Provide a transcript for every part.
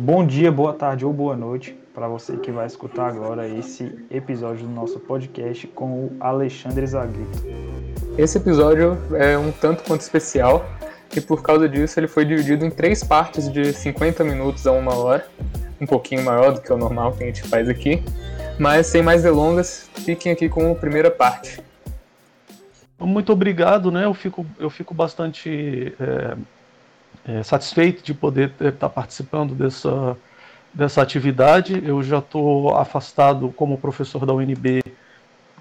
Bom dia, boa tarde ou boa noite para você que vai escutar agora esse episódio do nosso podcast com o Alexandre Zaguito. Esse episódio é um tanto quanto especial e por causa disso ele foi dividido em três partes de 50 minutos a uma hora, um pouquinho maior do que o normal que a gente faz aqui. Mas sem mais delongas, fiquem aqui com a primeira parte. Muito obrigado, né? Eu fico, eu fico bastante é é, satisfeito de poder estar tá participando dessa, dessa atividade. Eu já estou afastado como professor da UNB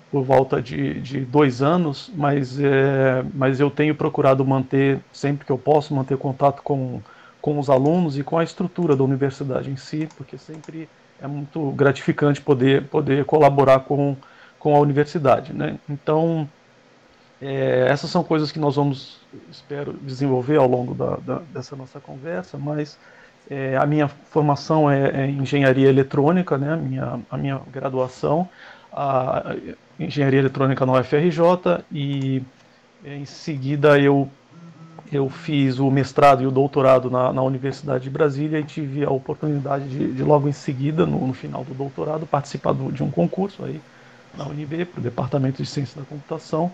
por volta de, de dois anos, mas, é, mas eu tenho procurado manter, sempre que eu posso, manter contato com, com os alunos e com a estrutura da universidade em si, porque sempre é muito gratificante poder, poder colaborar com, com a universidade. Né? Então, é, essas são coisas que nós vamos, espero, desenvolver ao longo da, da, dessa nossa conversa, mas é, a minha formação é, é, engenharia eletrônica, né, a, minha, a minha graduação, a engenharia eletrônica na UFRJ, e em seguida eu, eu fiz o mestrado e o doutorado na, na Universidade de Brasília e tive a oportunidade de, de logo em seguida, no, no final do doutorado, participar do, de um concurso aí na UNB, para o Departamento de Ciência da Computação,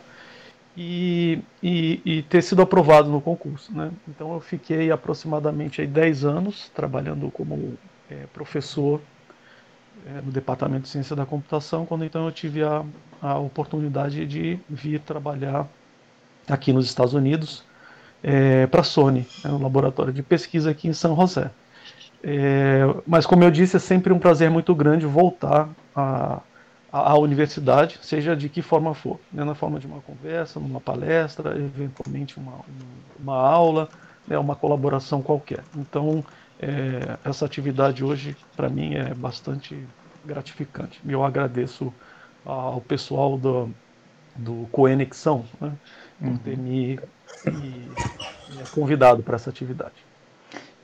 e, e, e, ter sido aprovado no concurso. Né? Então eu fiquei aproximadamente aí 10 anos trabalhando como é, professor é, no Departamento de Ciência da Computação, quando então eu tive a, a oportunidade de vir trabalhar aqui nos Estados Unidos é, para a Sony, né, no laboratório de pesquisa aqui em São José. É, mas como eu disse, é sempre um prazer muito grande voltar a à universidade, seja de que forma for, né, na forma de uma conversa, numa palestra, eventualmente uma, uma aula, né, uma colaboração qualquer. Então, é, essa atividade hoje, para mim, é bastante gratificante. Eu agradeço ao pessoal do, do Coenexão né, por ter me, me, me convidado para essa atividade.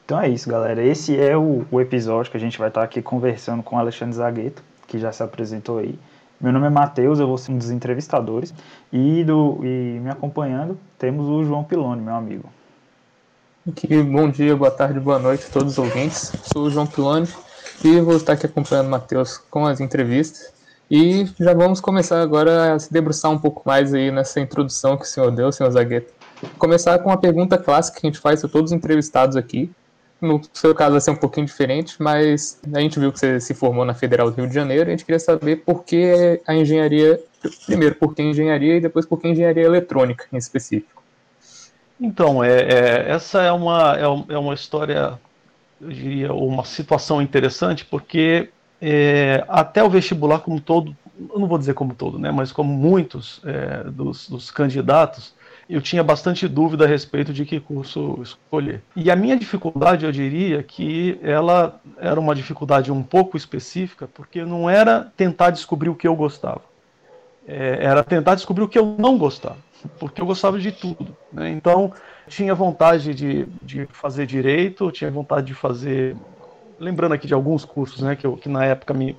Então é isso, galera. Esse é o, o episódio que a gente vai estar aqui conversando com o Alexandre Zagueto que já se apresentou aí. Meu nome é Matheus, eu vou ser um dos entrevistadores. E, do, e me acompanhando temos o João Piloni, meu amigo. Aqui, bom dia, boa tarde, boa noite a todos os ouvintes. Sou o João Piloni e vou estar aqui acompanhando o Matheus com as entrevistas. E já vamos começar agora a se debruçar um pouco mais aí nessa introdução que o senhor deu, senhor Zagueto. Começar com uma pergunta clássica que a gente faz para todos os entrevistados aqui, no seu caso vai ser um pouquinho diferente, mas a gente viu que você se formou na Federal do Rio de Janeiro e a gente queria saber por que a engenharia, primeiro por que engenharia e depois por que engenharia eletrônica em específico. Então, é, é essa é uma, é, é, uma história, eu diria, uma situação interessante, porque é, até o vestibular como todo, eu não vou dizer como todo, né, mas como muitos é, dos, dos candidatos, eu tinha bastante dúvida a respeito de que curso escolher. E a minha dificuldade, eu diria que ela era uma dificuldade um pouco específica, porque não era tentar descobrir o que eu gostava, é, era tentar descobrir o que eu não gostava, porque eu gostava de tudo. Né? Então, tinha vontade de, de fazer direito, tinha vontade de fazer. Lembrando aqui de alguns cursos né, que, eu, que na época me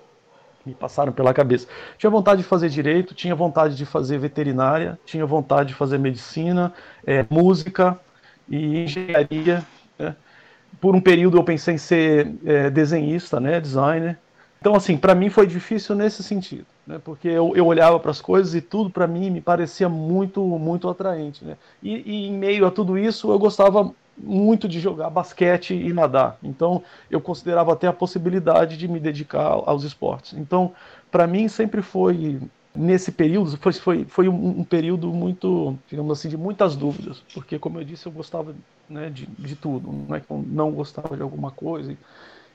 me passaram pela cabeça. Tinha vontade de fazer direito, tinha vontade de fazer veterinária, tinha vontade de fazer medicina, é, música e engenharia. Né? Por um período eu pensei em ser é, desenhista, né, designer. Então, assim, para mim foi difícil nesse sentido, né, porque eu, eu olhava para as coisas e tudo para mim me parecia muito, muito atraente. Né? E, e em meio a tudo isso eu gostava muito de jogar basquete e nadar. Então, eu considerava até a possibilidade de me dedicar aos esportes. Então, para mim, sempre foi nesse período foi, foi, foi um, período muito, digamos assim, de muitas dúvidas, porque como eu disse, eu gostava né, de, de tudo, não é que eu não gostava de alguma coisa.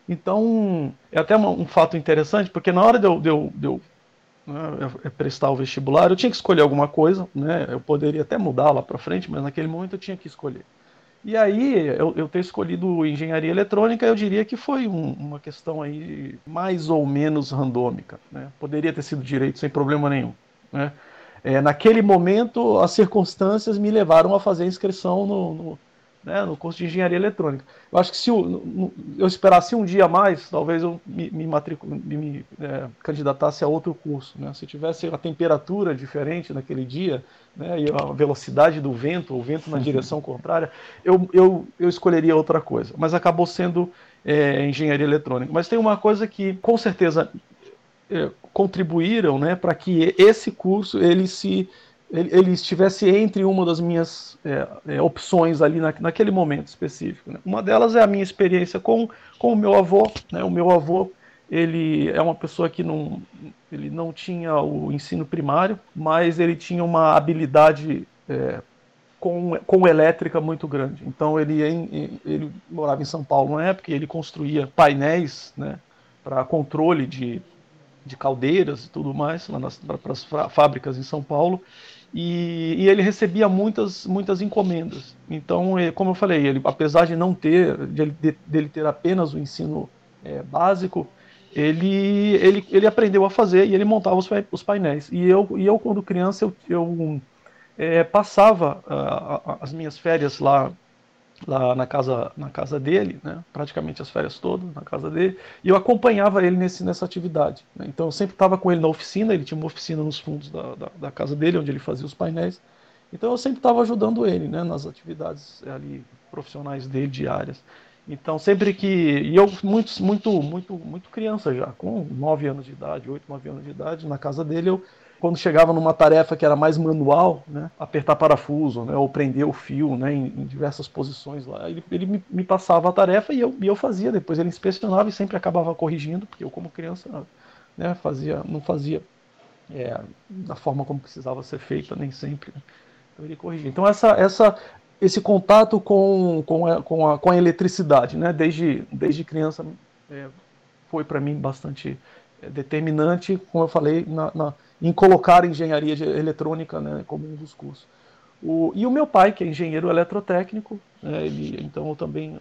Então, é até uma, um fato interessante, porque na hora de eu, de eu, de eu né, prestar o vestibular, eu tinha que escolher alguma coisa, né, eu poderia até mudar lá para frente, mas naquele momento eu tinha que escolher. E aí, eu, eu ter escolhido engenharia eletrônica, eu diria que foi um, uma questão aí mais ou menos randômica. Né? Poderia ter sido direito sem problema nenhum. Né? É, naquele momento, as circunstâncias me levaram a fazer a inscrição no, no, né, no curso de engenharia eletrônica. Eu acho que se eu, eu esperasse um dia mais, talvez eu me, me, me é, candidatasse a outro curso. Né? Se tivesse a temperatura diferente naquele dia, né, e a velocidade do vento, o vento na direção contrária, eu, eu, eu escolheria outra coisa. Mas acabou sendo é, engenharia eletrônica. Mas tem uma coisa que, com certeza, é, contribuíram né, para que esse curso ele se ele, ele, estivesse entre uma das minhas é, é, opções ali na, naquele momento específico. Né? Uma delas é a minha experiência com, com o meu avô. Né? O meu avô ele é uma pessoa que não, ele não tinha o ensino primário, mas ele tinha uma habilidade é, com, com elétrica muito grande. Então ele, ele morava em São Paulo na época e ele construía painéis né, para controle de, de caldeiras e tudo mais lá para as fábricas em São Paulo. E, e, ele recebia muitas, muitas encomendas. Então, como eu falei, ele, apesar de não ter, de, de, dele ter apenas o ensino é, básico, ele, ele, ele aprendeu a fazer e ele montava os, os painéis. E eu, e eu quando criança, eu, eu é, passava uh, as minhas férias lá, lá na, casa, na casa dele, né, praticamente as férias todas na casa dele, e eu acompanhava ele nesse, nessa atividade. Né, então eu sempre estava com ele na oficina, ele tinha uma oficina nos fundos da, da, da casa dele, onde ele fazia os painéis. Então eu sempre estava ajudando ele né, nas atividades ali profissionais dele diárias. Então, sempre que. E eu, muito, muito, muito, muito criança já, com 9 anos de idade, 8, 9 anos de idade, na casa dele, eu, quando chegava numa tarefa que era mais manual, né, apertar parafuso, né, ou prender o fio né, em, em diversas posições lá, ele, ele me, me, passava a tarefa e eu, e eu fazia. Depois ele inspecionava e sempre acabava corrigindo, porque eu, como criança, né, fazia, não fazia é, da forma como precisava ser feita, nem sempre. Né. Então ele corrigia. Então, essa, essa esse contato com, com, a, com, a, com a eletricidade, né? Desde, desde criança é, foi para mim bastante é, determinante, como eu falei, na, na, em colocar engenharia eletrônica né, como um dos cursos. O, e o meu pai, que é engenheiro eletrotécnico, né, ele, então eu também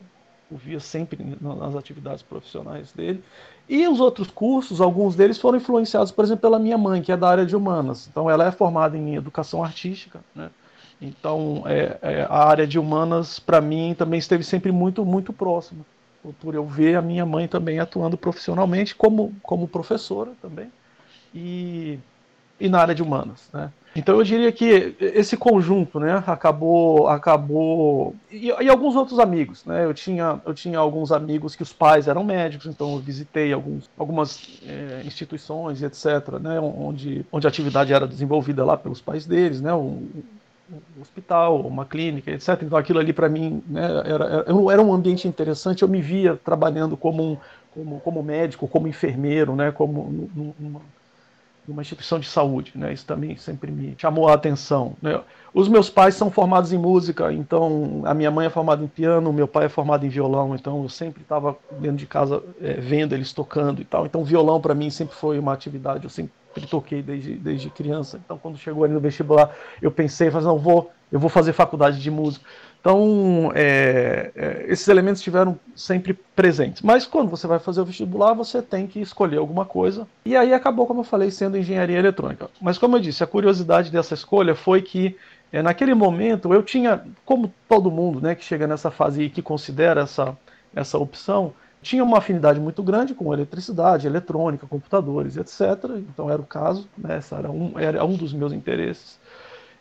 o via sempre nas atividades profissionais dele. E os outros cursos, alguns deles foram influenciados, por exemplo, pela minha mãe, que é da área de humanas. Então ela é formada em educação artística, né? Então, é, é, a área de humanas, para mim, também esteve sempre muito, muito próxima. Por eu ver a minha mãe também atuando profissionalmente como, como professora também. E, e na área de humanas, né? Então eu diria que esse conjunto, né, acabou, acabou e, e, alguns outros amigos, né? Eu tinha, eu tinha alguns amigos que os pais eram médicos, então eu visitei alguns, algumas é, instituições, etc, né, onde, onde a atividade era desenvolvida lá pelos pais deles, né? Um, um hospital, uma clínica, etc. Então aquilo ali para mim né, era, era, um ambiente interessante. Eu me via trabalhando como, um, como, como médico, como enfermeiro, né, como numa, numa instituição de saúde. Né, isso também sempre me chamou a atenção. Né. Os meus pais são formados em música, então a minha mãe é formada em piano, meu pai é formado em violão, então eu sempre estava dentro de casa é, vendo eles tocando e tal. Então violão para mim sempre foi uma atividade, eu sempre toquei desde, desde criança. Então, quando chegou ali no vestibular, eu pensei, falei, não, vou, eu vou fazer faculdade de música. Então, é, é, esses elementos estiveram sempre presentes. Mas quando você vai fazer o vestibular, você tem que escolher alguma coisa. E aí acabou, como eu falei, sendo engenharia eletrônica. Mas, como eu disse, a curiosidade dessa escolha foi que, é, naquele momento, eu tinha, como todo mundo né, que chega nessa fase e que considera essa, essa opção, tinha uma afinidade muito grande com eletricidade, eletrônica, computadores, etc. Então era o caso, né? Era um, era um dos meus interesses.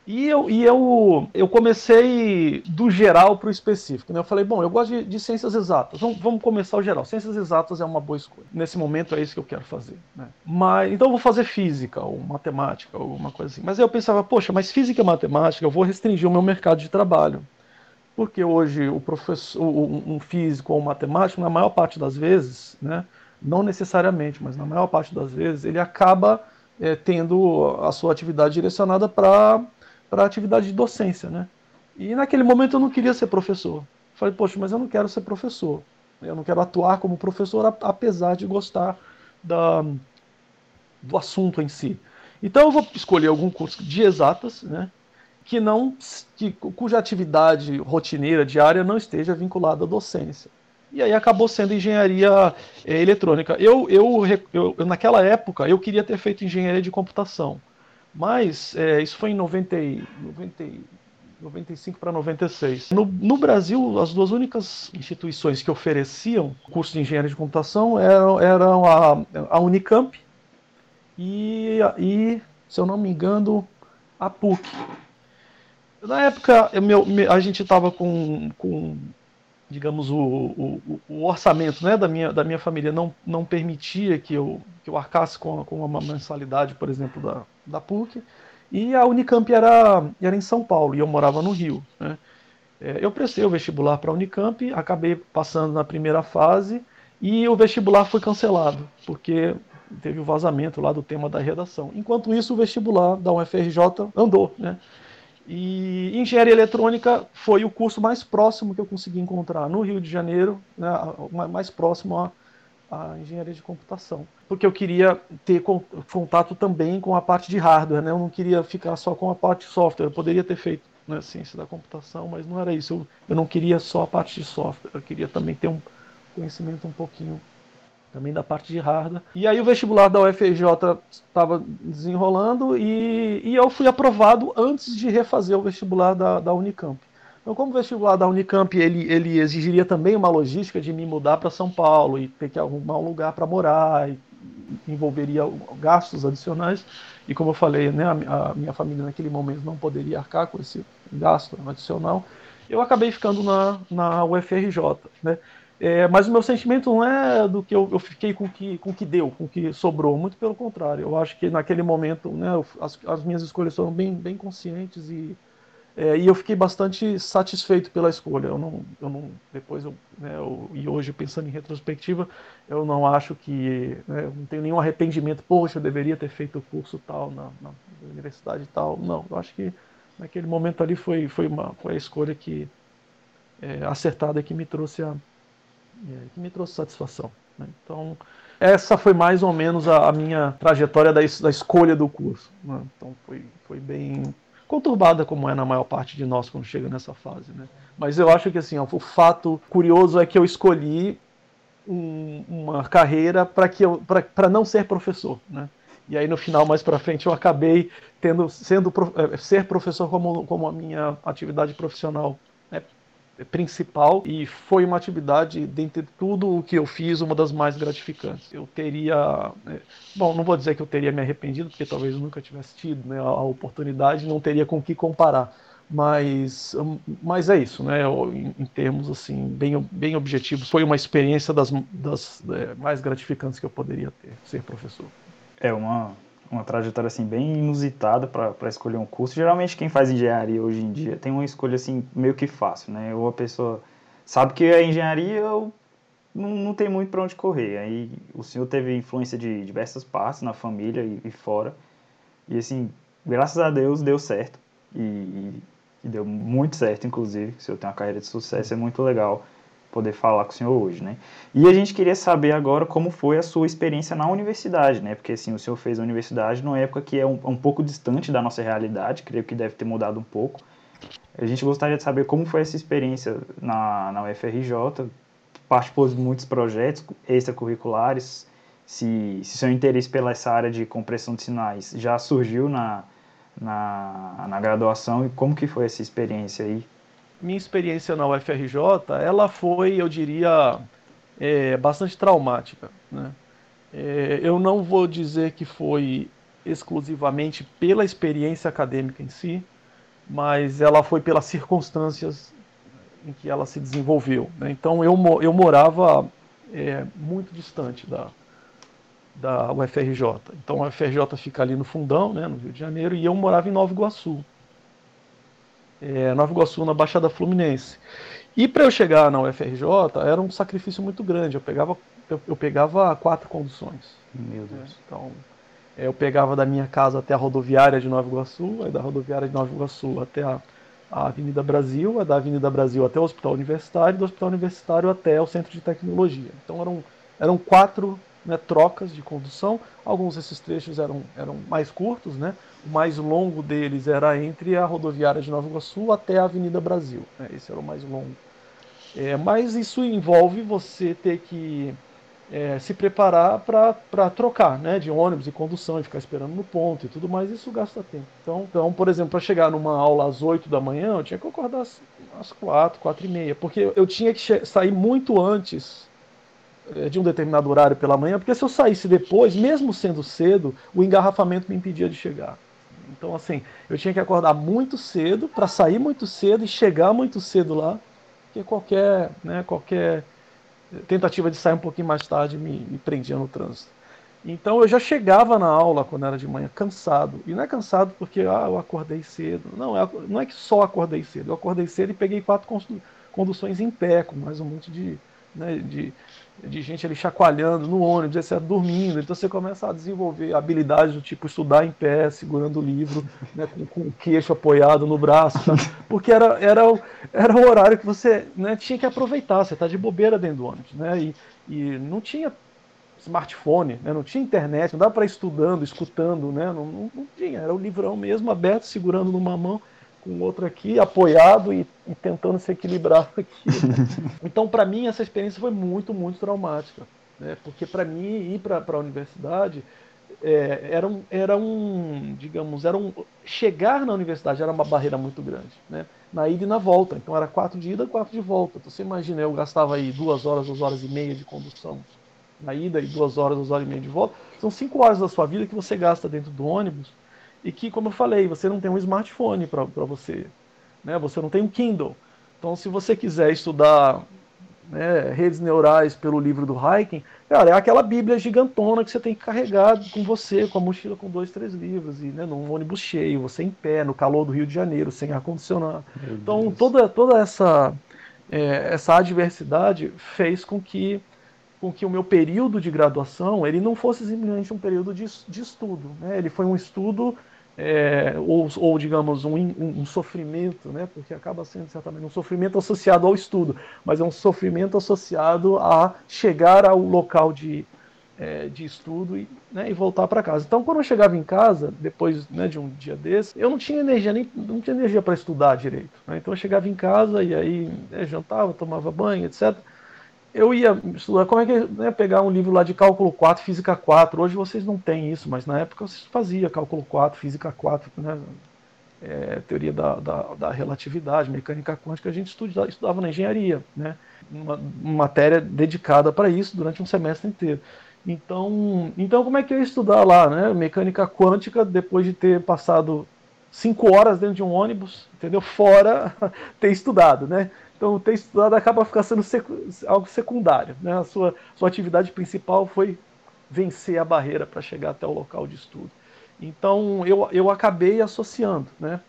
E eu, e eu, eu comecei do geral para o específico. Né? Eu falei, bom, eu gosto de, de ciências exatas. Vamos, vamos, começar o geral. Ciências exatas é uma boa escolha. Nesse momento é isso que eu quero fazer. Né? Mas, então eu vou fazer física ou matemática ou alguma coisa assim. Mas eu pensava, poxa, mas física e matemática eu vou restringir o meu mercado de trabalho. Porque hoje o professor, um físico ou um matemático, na maior parte das vezes, né, não necessariamente, mas na maior parte das vezes, ele acaba é, tendo a sua atividade direcionada para a atividade de docência. Né? E naquele momento eu não queria ser professor. Falei, poxa, mas eu não quero ser professor. Eu não quero atuar como professor, apesar de gostar da, do assunto em si. Então eu vou escolher algum curso de exatas, né? que não que, cuja atividade rotineira diária não esteja vinculada à docência. E aí acabou sendo engenharia é, eletrônica. Eu, eu, eu, naquela época, eu queria ter feito engenharia de computação, mas é, isso foi em 90, 90, 95 para 96. No, no Brasil, as duas únicas instituições que ofereciam curso de engenharia de computação eram, eram a, a Unicamp e, e, se eu não me engano, a PUC. Na época, meu, a gente estava com, com digamos, o, o, o, orçamento né, da, minha, da minha família não, não permitia que eu, que eu arcasse com, com uma mensalidade, por exemplo, da, da PUC. E a Unicamp era, era em São Paulo e eu morava no Rio. Né? É, eu prestei o vestibular para a Unicamp, acabei passando na primeira fase e o vestibular foi cancelado, porque teve o vazamento lá do tema da redação. Enquanto isso, o vestibular da UFRJ andou. Né? E engenharia eletrônica foi o curso mais próximo que eu consegui encontrar no Rio de Janeiro, né, mais próximo à, à, engenharia de computação, porque eu queria ter contato também com a parte de hardware, né, eu não queria ficar só com a parte de software, eu poderia ter feito né, ciência da computação, mas não era isso, eu, eu não queria só a parte de software, eu queria também ter um conhecimento um pouquinho também da parte de hardware. E aí o vestibular da UFRJ estava desenrolando e, e, eu fui aprovado antes de refazer o vestibular da, da Unicamp. Então, como o vestibular da Unicamp ele, ele exigiria também uma logística de me mudar para São Paulo e ter que arrumar um lugar para morar, e envolveria gastos adicionais. E como eu falei, né, a, a minha família naquele momento não poderia arcar com esse gasto adicional. Eu acabei ficando na, na UFRJ. Né? É, mas o meu sentimento não é do que eu, eu fiquei com que, o que deu, com que sobrou. Muito pelo contrário. Eu acho que naquele momento né, as, as minhas escolhas foram bem, bem conscientes e, é, e eu fiquei bastante satisfeito pela escolha. Eu não, eu não depois eu, né, eu, e hoje pensando em retrospectiva, eu não acho que né, não tenho nenhum arrependimento. Poxa, eu deveria ter feito o curso tal na, na universidade tal. Não, eu acho que naquele momento ali foi, foi, uma, foi a escolha que é, acertada que me trouxe a é, que me trouxe satisfação. Né? Então, essa foi mais ou menos a, a minha trajetória da, da, escolha do curso. Né? Então, foi, foi bem conturbada, como é na maior parte de nós quando chega nessa fase. Né? Mas eu acho que assim, o fato curioso é que eu escolhi um, uma carreira para não ser professor. Né? E aí no final, mais para frente, eu acabei tendo sendo é, ser professor como, como a minha atividade profissional? Principal e foi uma atividade, dentre tudo o que eu fiz, uma das mais gratificantes. Eu teria. Né, bom, não vou dizer que eu teria me arrependido, porque talvez nunca tivesse tido né, a oportunidade, não teria com que comparar. Mas, mas é isso, né? Em, em termos assim, bem, bem objetivos, foi uma experiência das, das é, mais gratificantes que eu poderia ter, ser professor. É uma, uma trajetória assim bem inusitada para escolher um curso. Geralmente quem faz engenharia hoje em dia tem uma escolha assim meio que fácil, né? Ou a pessoa sabe que a engenharia não, não tem muito para onde correr. Aí o senhor teve influência de diversas partes na família e, e fora. E assim, graças a Deus deu certo. E, e, e deu muito certo, inclusive. Se eu tenho uma carreira de sucesso, é muito legal poder falar com o senhor hoje, né? E a gente queria saber agora como foi a sua experiência na universidade, né? Porque assim, o senhor fez a universidade numa época que é um, um pouco distante da nossa realidade, creio que deve ter mudado um pouco. A gente gostaria de saber como foi essa experiência na, na UFRJ, participou de muitos projetos extracurriculares, se, se seu interesse pela essa área de compressão de sinais já surgiu na, na, na graduação e como que foi essa experiência aí minha experiência na UFRJ, ela foi, eu diria, é, bastante traumática. Né? É, eu não vou dizer que foi exclusivamente pela experiência acadêmica em si, mas ela foi pelas circunstâncias em que ela se desenvolveu. Né? Então eu, eu morava é, muito distante da, da UFRJ. Então a UFRJ fica ali no fundão, né, no Rio de Janeiro, e eu morava em Nova Iguaçu é, Nova Iguaçu, na Baixada Fluminense. E para eu chegar na UFRJ era um sacrifício muito grande. Eu pegava, eu, eu pegava quatro conduções. Meu Deus. É, então, é, eu pegava da minha casa até a rodoviária de Nova Iguaçu, aí da rodoviária de Nova Iguaçu até a, a Avenida Brasil, aí da Avenida Brasil até o Hospital Universitário, do Hospital Universitário até o Centro de Tecnologia. Então eram, eram quatro né, trocas de condução. Alguns desses trechos eram, eram mais curtos, né? O mais longo deles era entre a rodoviária de Nova Iguaçu até a Avenida Brasil. Né? Esse era o mais longo. É, mas isso envolve você ter que é, se preparar para trocar né, de ônibus e condução e ficar esperando no ponto e tudo mais. Isso gasta tempo. Então, então por exemplo, para chegar numa aula às 8 da manhã, eu tinha que acordar às, às 4, 4 e meia. Porque eu tinha que sair muito antes de um determinado horário pela manhã, porque se eu saísse depois, mesmo sendo cedo, o engarrafamento me impedia de chegar. Então, assim, eu tinha que acordar muito cedo para sair muito cedo e chegar muito cedo lá porque qualquer, né, qualquer tentativa de sair um pouquinho mais tarde me, me prendia no trânsito. Então eu já chegava na aula quando era de manhã cansado. E não é cansado porque ah, eu acordei cedo. Não, é, não é que só acordei cedo. Eu acordei cedo e peguei quatro conduções em pé, com mais um monte de, né, de, de gente ali chacoalhando no ônibus, etc., dormindo. Então você começa a desenvolver habilidades do tipo estudar em pé, segurando o livro, né, com, com, o queixo apoiado no braço, tá? porque era, era, o, era o horário que você né, tinha que aproveitar. Você está de bobeira dentro do ônibus. Né, e, e não tinha smartphone, né? não tinha internet, não dava para ir estudando, escutando, né? Não, não, não, tinha, era o livrão mesmo, aberto, segurando numa mão, com outra aqui, apoiado e, e tentando se equilibrar aqui. então, para mim, essa experiência foi muito, muito traumática, né? porque para mim ir para a universidade é, era, um, era um, digamos, era um, chegar na universidade era uma barreira muito grande, né? na ida e na volta. Então era quatro de ida, quatro de volta. Então, você imagina, eu gastava aí duas horas, duas horas e meia de condução na ida e duas horas, duas horas e meia de volta. São cinco horas da sua vida que você gasta dentro do ônibus e que, como eu falei, você não tem um smartphone para você, né? Você não tem um Kindle. Então, se você quiser estudar né, redes neurais pelo livro do Hiking, cara, é aquela Bíblia gigantona que você tem que carregar com você, com a mochila com dois, três livros, e né, num ônibus cheio, você em pé, no calor do Rio de Janeiro, sem ar-condicionado. Então, toda, toda essa, é, essa adversidade fez com que com que o meu período de graduação ele não fosse simplesmente um período de, de estudo, né? ele foi um estudo é, ou, ou, digamos um, um, um, sofrimento, né? porque acaba sendo certamente um sofrimento associado ao estudo, mas é um sofrimento associado a chegar ao local de, é, de estudo e, né, e voltar para casa. Então, quando eu chegava em casa, depois né, de um dia desse, eu não tinha energia nem não tinha energia para estudar direito. Né? Então, eu chegava em casa e aí né, jantava, tomava banho, etc eu ia estudar, como é que né, pegar um livro lá de cálculo 4, física 4. Hoje vocês não têm isso, mas na época vocês faziam cálculo 4, física 4, né, é, teoria da, da, da, relatividade, mecânica quântica, a gente estudava, estudava na engenharia, né, uma, uma matéria dedicada para isso durante um semestre inteiro. Então, então, como é que eu ia estudar lá, né, mecânica quântica, depois de ter passado cinco horas dentro de um ônibus, entendeu? Fora ter estudado, né? Então, ter estudado acaba ficando sendo secu algo secundário. Né? A sua, sua atividade principal foi vencer a barreira para chegar até o local de estudo. Então, eu, eu acabei associando né,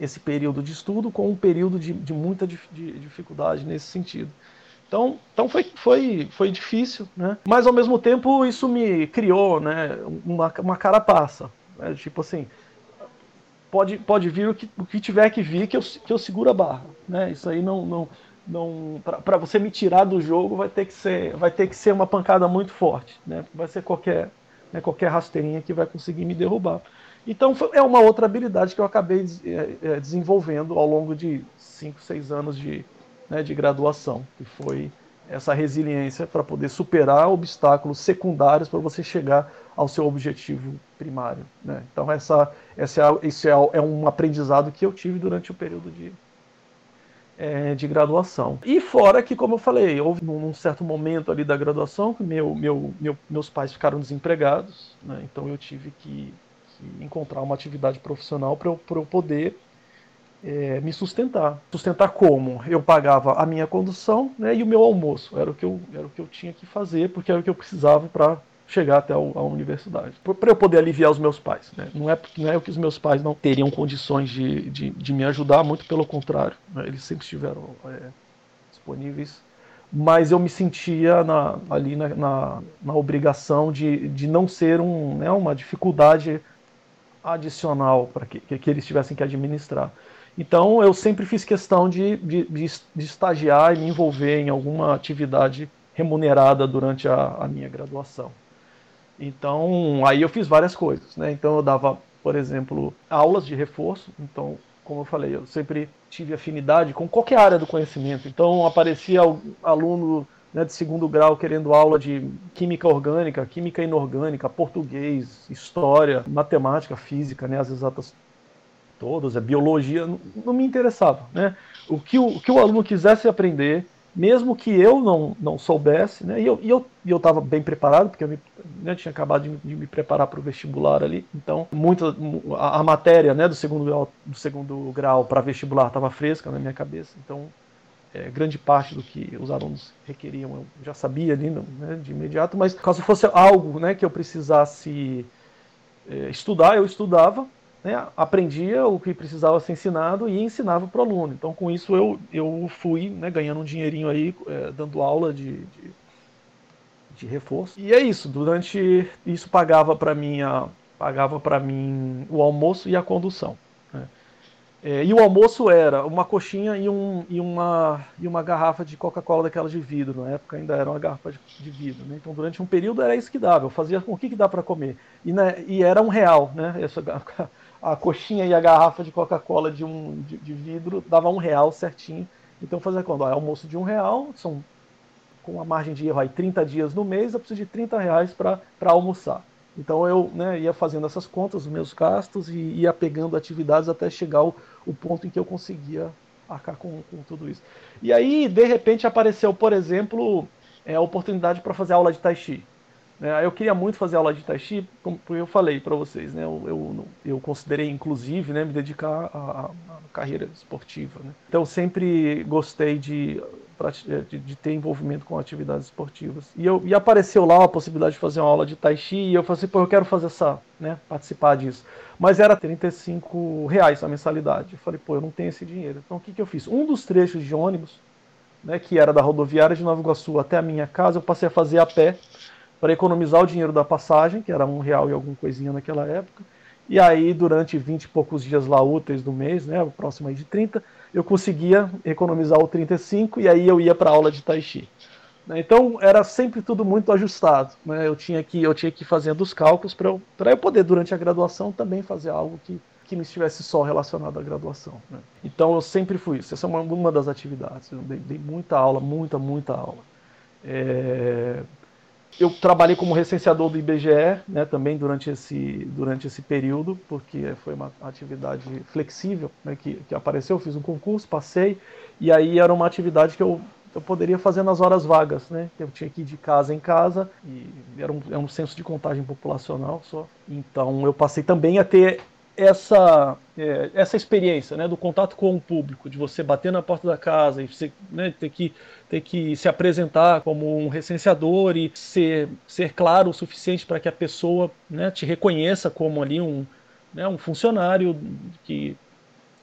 esse período de estudo com um período de, de muita de, de dificuldade nesse sentido. Então, então foi, foi, foi difícil, né? mas ao mesmo tempo isso me criou né, uma, uma carapaça. Né? Tipo assim, pode, pode vir o que, o que tiver que vir que eu, que eu seguro a barra. Né? Isso aí não. não, não para você me tirar do jogo vai ter que ser, vai ter que ser uma pancada muito forte. Né? Vai ser qualquer, né, qualquer rasteirinha que vai conseguir me derrubar. Então é uma outra habilidade que eu acabei é, é, desenvolvendo ao longo de 5, 6 anos de, né, de graduação, que foi essa resiliência para poder superar obstáculos secundários para você chegar ao seu objetivo primário. Né? Então, essa, essa é, é, é, um aprendizado que eu tive durante o período de, é, de graduação. E fora que, como eu falei, houve num certo momento ali da graduação que meu, meu, meu meus pais ficaram desempregados, né? então eu tive que, que, encontrar uma atividade profissional para eu, eu poder é, me sustentar. Sustentar como? Eu pagava a minha condução né, e o meu almoço. Era o, que eu, era o que eu tinha que fazer, porque era o que eu precisava para chegar até a universidade. Para eu poder aliviar os meus pais. Né? Não, é, não é que os meus pais não teriam condições de, de, de me ajudar, muito pelo contrário. Né? Eles sempre estiveram é, disponíveis. Mas eu me sentia na, ali na, na, na, obrigação de, de não ser um, né, uma dificuldade adicional para que, que, eles tivessem que administrar. Então eu sempre fiz questão de, de, de, de estagiar e me envolver em alguma atividade remunerada durante a, a minha graduação. Então, aí eu fiz várias coisas, né? Então eu dava, por exemplo, aulas de reforço. Então, como eu falei, eu sempre tive afinidade com qualquer área do conhecimento. Então, aparecia aluno né, de segundo grau querendo aula de química orgânica, química inorgânica, português, história, matemática, física, né, as exatas todas, a biologia, não, não me interessava, né? O que o, o que o aluno quisesse aprender, mesmo que eu não, não soubesse, né? E eu estava eu, eu bem preparado, porque eu me, né, tinha acabado de, de me preparar para o vestibular ali. Então, muita, a, a, matéria né, do segundo grau, do segundo grau para vestibular estava fresca na minha cabeça. Então, é, grande parte do que os alunos requeriam eu já sabia ali né, de imediato, mas caso fosse algo né, que eu precisasse é, estudar, eu estudava, né, aprendia o que precisava ser ensinado e ensinava para o aluno. Então, com isso, eu, eu fui né, ganhando um dinheirinho aí, é, dando aula de, de, de, reforço. E é isso, durante isso pagava para mim, mim o almoço e a condução. É, e o almoço era uma coxinha e, um, e, uma, e uma garrafa de Coca-Cola daquela de vidro. Na época ainda era uma garrafa de, de vidro. Né? Então durante um período era isso que dava. Eu fazia com o que, que dá para comer. E, né, e era um real. Né? Essa, a coxinha e a garrafa de Coca-Cola de, um, de, de, vidro dava um real certinho. Então fazia quando? Ó, é almoço de um real, são com a margem de erro aí 30 dias no mês, eu preciso de 30 reais para almoçar. Então eu né, ia fazendo essas contas, os meus gastos, e ia pegando atividades até chegar ao, o ponto em que eu conseguia arcar com, com tudo isso. E aí, de repente, apareceu, por exemplo, é, a oportunidade para fazer aula de Tai Chi. É, eu queria muito fazer aula de Tai Chi, como eu falei para vocês, né? Eu, eu, eu, considerei, inclusive, né, me dedicar à, à carreira esportiva. Né? Então, sempre gostei de é, de, de, ter envolvimento com atividades esportivas. E, eu, e apareceu lá a possibilidade de fazer uma aula de Tai Chi e eu falei assim, pô, eu quero fazer essa, né, participar disso. Mas era 35 reais a mensalidade. Eu falei, pô, eu não tenho esse dinheiro. Então o que, que eu fiz? Um dos trechos de ônibus, né, que era da rodoviária de Nova Iguaçu até a minha casa, eu passei a fazer a pé para economizar o dinheiro da passagem, que era um real e alguma coisinha naquela época. E aí, durante 20 e poucos dias lá úteis do mês, né, próximo aí de 30, eu conseguia economizar o 35 e aí eu ia para aula de Tai Chi. Né? Então era sempre tudo muito ajustado. Né? Eu tinha que eu tinha que ir fazendo os cálculos para eu, eu poder durante a graduação também fazer algo que, que não estivesse só relacionado à graduação. Né? Então eu sempre fui isso. Essa é uma, uma das atividades. Eu dei, dei muita aula, muita, muita aula. É, eu trabalhei como recenseador do IBGE, né, também durante esse, durante esse período, porque foi uma atividade flexível né, que, que apareceu. Eu fiz um concurso, passei, e aí era uma atividade que eu, eu poderia fazer nas horas vagas, né? Eu tinha que ir de casa em casa, e era um, era um censo de contagem populacional só. Então eu passei também a ter essa, é, essa experiência né, do contato com o público, de você bater na porta da casa e você né, ter, que, ter que se apresentar como um recenseador e ser, ser claro o suficiente para que a pessoa né, te reconheça como ali um, né, um funcionário que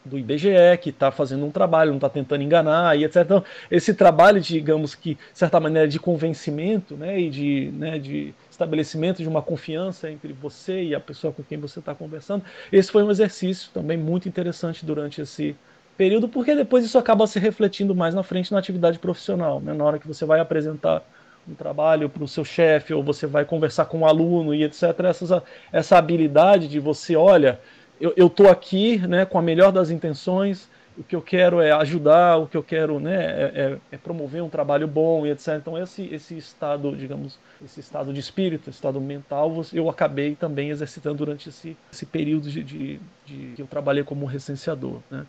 do IBGE, que está fazendo um trabalho, não está tentando enganar, e etc. Então, esse trabalho, digamos que, de certa maneira, de convencimento né, e de, né, de estabelecimento de uma confiança entre você e a pessoa com quem você está conversando, esse foi um exercício também muito interessante durante esse período, porque depois isso acaba se refletindo mais na frente na atividade profissional, né, na hora que você vai apresentar um trabalho para o seu chefe, ou você vai conversar com um aluno e etc. Essa, essa habilidade de você, olha eu estou aqui né, com a melhor das intenções, o que eu quero é ajudar, o que eu quero né, é, é, é, promover um trabalho bom e etc. Então esse, esse estado, digamos, esse estado de espírito, estado mental, eu acabei também exercitando durante esse, esse período de, de, de que eu trabalhei como recenseador. Né?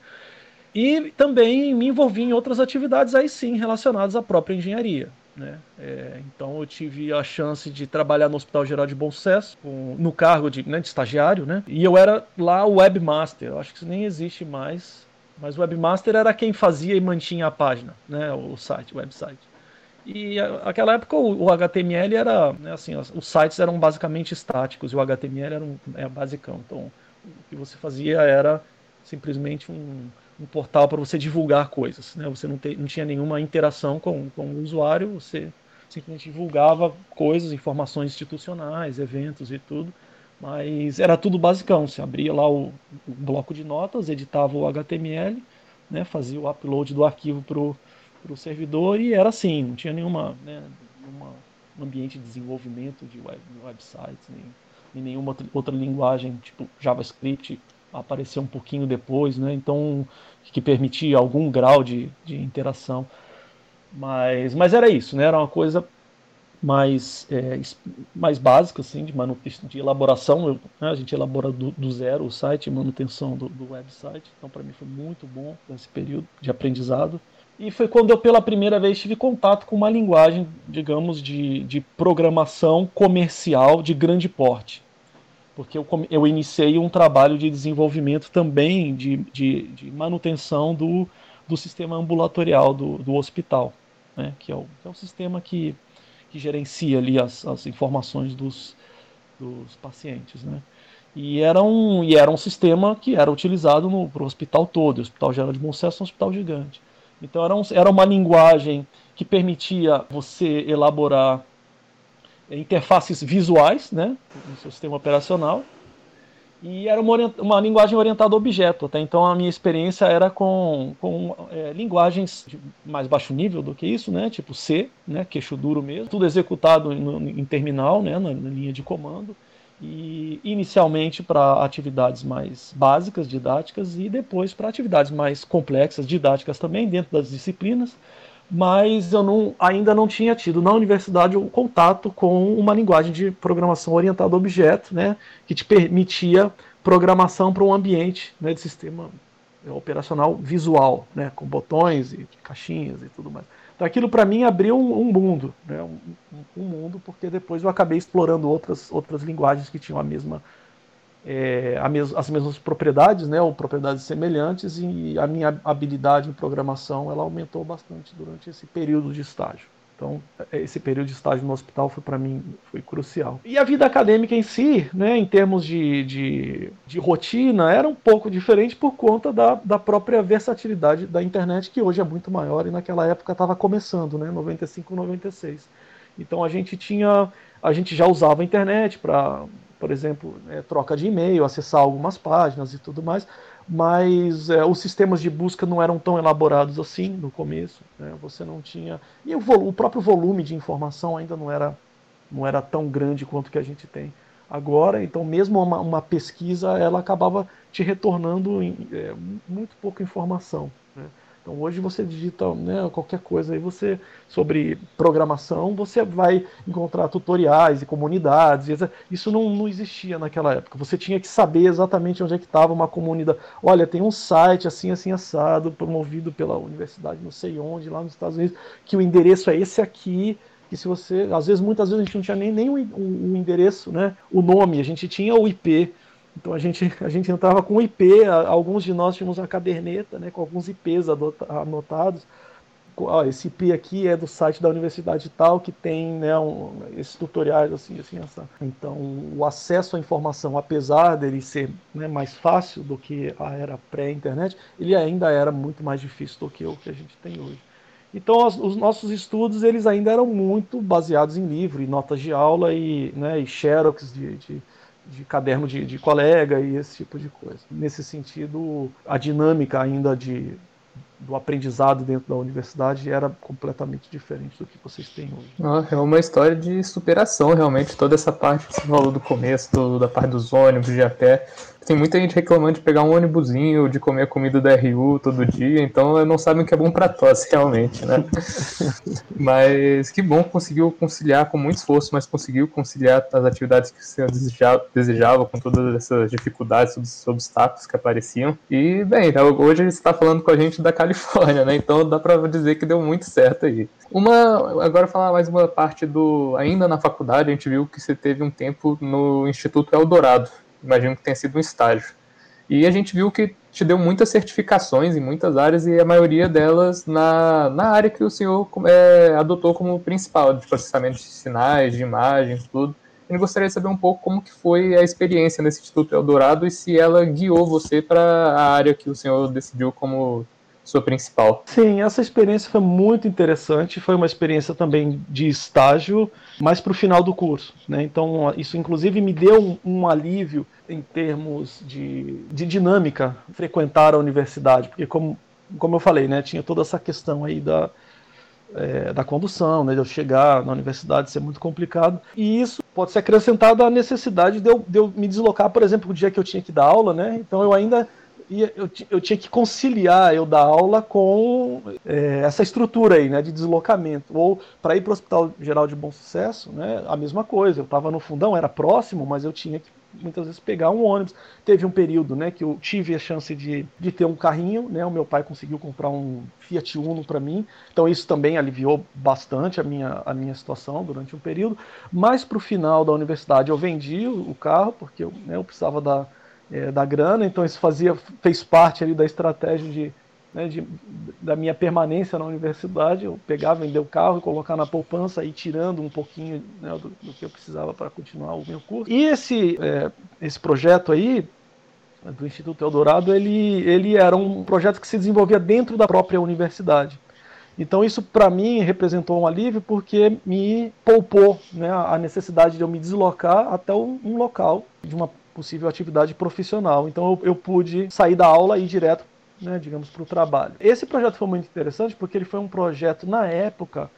E também me envolvi em outras atividades aí sim relacionadas à própria engenharia. Né? É, então eu tive a chance de trabalhar no Hospital Geral de Bom Sucesso, com, no cargo de, né, de, estagiário, né? e eu era lá o webmaster, eu acho que isso nem existe mais, mas o webmaster era quem fazia e mantinha a página, né, o site, o website. E naquela época o, HTML era, né, assim, os sites eram basicamente estáticos e o HTML era um é, basicão, então o que você fazia era simplesmente um, um portal para você divulgar coisas. Né? Você não, te, não tinha nenhuma interação com, com o usuário, você simplesmente divulgava coisas, informações institucionais, eventos e tudo, mas era tudo basicão. Você abria lá o, o bloco de notas, editava o HTML, né, fazia o upload do arquivo para o servidor e era assim, não tinha nenhuma, né, nenhuma ambiente de desenvolvimento de, web, de websites, nem, nem nenhuma outra linguagem, tipo JavaScript, apareceu um pouquinho depois, né? Então, que permitia algum grau de, de interação. Mas, mas era isso, né? Era uma coisa mais, é, mais básica, assim, de, de elaboração. Né? A gente elabora do, do, zero o site, manutenção do, do website. Então, para mim, foi muito bom esse período de aprendizado. E foi quando eu, pela primeira vez, tive contato com uma linguagem, digamos, de, de programação comercial de grande porte porque eu, eu iniciei um trabalho de desenvolvimento também de, de, de manutenção do, do sistema ambulatorial do, do hospital, né, que, é o, que é o sistema que, que gerencia ali as, as informações dos, dos pacientes. Né. E era, um, e era um sistema que era utilizado para o hospital todo. O Hospital Geral de Bom Sucesso é um hospital gigante. Então era, um, era uma linguagem que permitia você elaborar interfaces visuais né, no seu sistema operacional e era uma, uma, linguagem orientada a objeto. Até então a minha experiência era com, com é, linguagens de mais baixo nível do que isso, né? tipo C, né? queixo duro mesmo, tudo executado em terminal, né? na, na linha de comando, e inicialmente para atividades mais básicas, didáticas, e depois para atividades mais complexas, didáticas também, dentro das disciplinas mas eu não, ainda não tinha tido na universidade um contato com uma linguagem de programação orientada a objeto, né, que te permitia programação para um ambiente né, de sistema operacional visual, né, com botões e caixinhas e tudo mais. Então aquilo para mim abriu um, um mundo, né, um, um, mundo, porque depois eu acabei explorando outras, outras linguagens que tinham a mesma é, mes as mesmas propriedades, né, ou propriedades semelhantes, e a minha habilidade em programação ela aumentou bastante durante esse período de estágio. Então, esse período de estágio no hospital foi para mim foi crucial. E a vida acadêmica em si, né, em termos de, de, de rotina, era um pouco diferente por conta da, da própria versatilidade da internet, que hoje é muito maior e naquela época estava começando, né, 95, 96. Então a gente tinha, a gente já usava a internet para por exemplo, é, troca de e-mail, acessar algumas páginas e tudo mais, mas é, os sistemas de busca não eram tão elaborados assim no começo. Né? Você não tinha. E o, o, próprio volume de informação ainda não era, não era tão grande quanto que a gente tem agora. Então, mesmo uma, uma pesquisa, ela acabava te retornando em, é, muito pouca informação. Então hoje você digita né, qualquer coisa aí você sobre programação, você vai encontrar tutoriais e comunidades. Isso não, não existia naquela época. Você tinha que saber exatamente onde é que estava uma comunidade. Olha, tem um site assim, assim, assado, promovido pela universidade não sei onde, lá nos Estados Unidos, que o endereço é esse aqui. E se você, às vezes, muitas vezes a gente não tinha nem, nem o, o, o endereço, né? O nome, a gente tinha o IP. Então a gente, a gente entrava com IP, alguns de nós tínhamos uma caderneta né, com alguns IPs anotados. Esse IP aqui é do site da universidade tal, que tem né, um, esses tutoriais assim, assim. Então o acesso à informação, apesar dele ser né, mais fácil do que a era pré-internet, ele ainda era muito mais difícil do que o que a gente tem hoje. Então os, os nossos estudos eles ainda eram muito baseados em livro, em notas de aula e, né, e xerox de, de de caderno de, de colega e esse tipo de coisa. Nesse sentido, a dinâmica ainda de do aprendizado dentro da universidade era completamente diferente do que vocês têm hoje. é uma história de superação, realmente, toda essa parte que você falou do começo, do, da parte dos ônibus de a pé. Tem muita gente reclamando de pegar um ônibusinho, de comer a comida da RU todo dia, então não sabem o que é bom para tosse, realmente, né? mas que bom conseguiu conciliar com muito esforço, mas conseguiu conciliar as atividades que você desejava, desejava com todas essas dificuldades, esses obstáculos que apareciam. E, bem, hoje ele está falando com a gente da Califórnia, né? Então dá para dizer que deu muito certo aí. Uma, agora falar mais uma parte do, ainda na faculdade, a gente viu que você teve um tempo no Instituto Eldorado, imagino que tenha sido um estágio. E a gente viu que te deu muitas certificações em muitas áreas e a maioria delas na, na área que o senhor é, adotou como principal, de processamento de sinais, de imagens, tudo. Eu gostaria de saber um pouco como que foi a experiência nesse Instituto Eldorado e se ela guiou você para a área que o senhor decidiu como sua principal. Sim, essa experiência foi muito interessante. Foi uma experiência também de estágio, mais para o final do curso. Né? Então, isso inclusive me deu um, um alívio em termos de, de, dinâmica frequentar a universidade, porque como, como eu falei, né, tinha toda essa questão aí da, é, da condução, né, de eu chegar na universidade ser muito complicado. E isso pode ser acrescentado à necessidade de eu, de eu me deslocar, por exemplo, o dia que eu tinha que dar aula, né? Então eu ainda e eu, eu tinha que conciliar eu dar aula com é, essa estrutura aí, né, de deslocamento. Ou para ir para o Hospital Geral de Bom Sucesso, né, a mesma coisa. Eu estava no fundão, era próximo, mas eu tinha que muitas vezes pegar um ônibus. Teve um período, né, que eu tive a chance de, de ter um carrinho, né, o meu pai conseguiu comprar um Fiat Uno para mim, então isso também aliviou bastante a minha, a minha situação durante um período. Mas para o final da universidade eu vendi o carro porque eu, né, eu precisava da é, da grana, então isso fazia, fez parte ali da estratégia de, né, de, da minha permanência na universidade, eu pegar, vender o carro e colocar na poupança e tirando um pouquinho né, do, do, que eu precisava para continuar o meu curso. E esse, é, esse projeto aí do Instituto Eldorado, ele, ele era um projeto que se desenvolvia dentro da própria universidade. Então isso para mim representou um alívio porque me poupou né, a necessidade de eu me deslocar até um local de uma possível atividade profissional. Então eu, eu pude sair da aula e ir direto, né, digamos, para o trabalho. Esse projeto foi muito interessante porque ele foi um projeto na época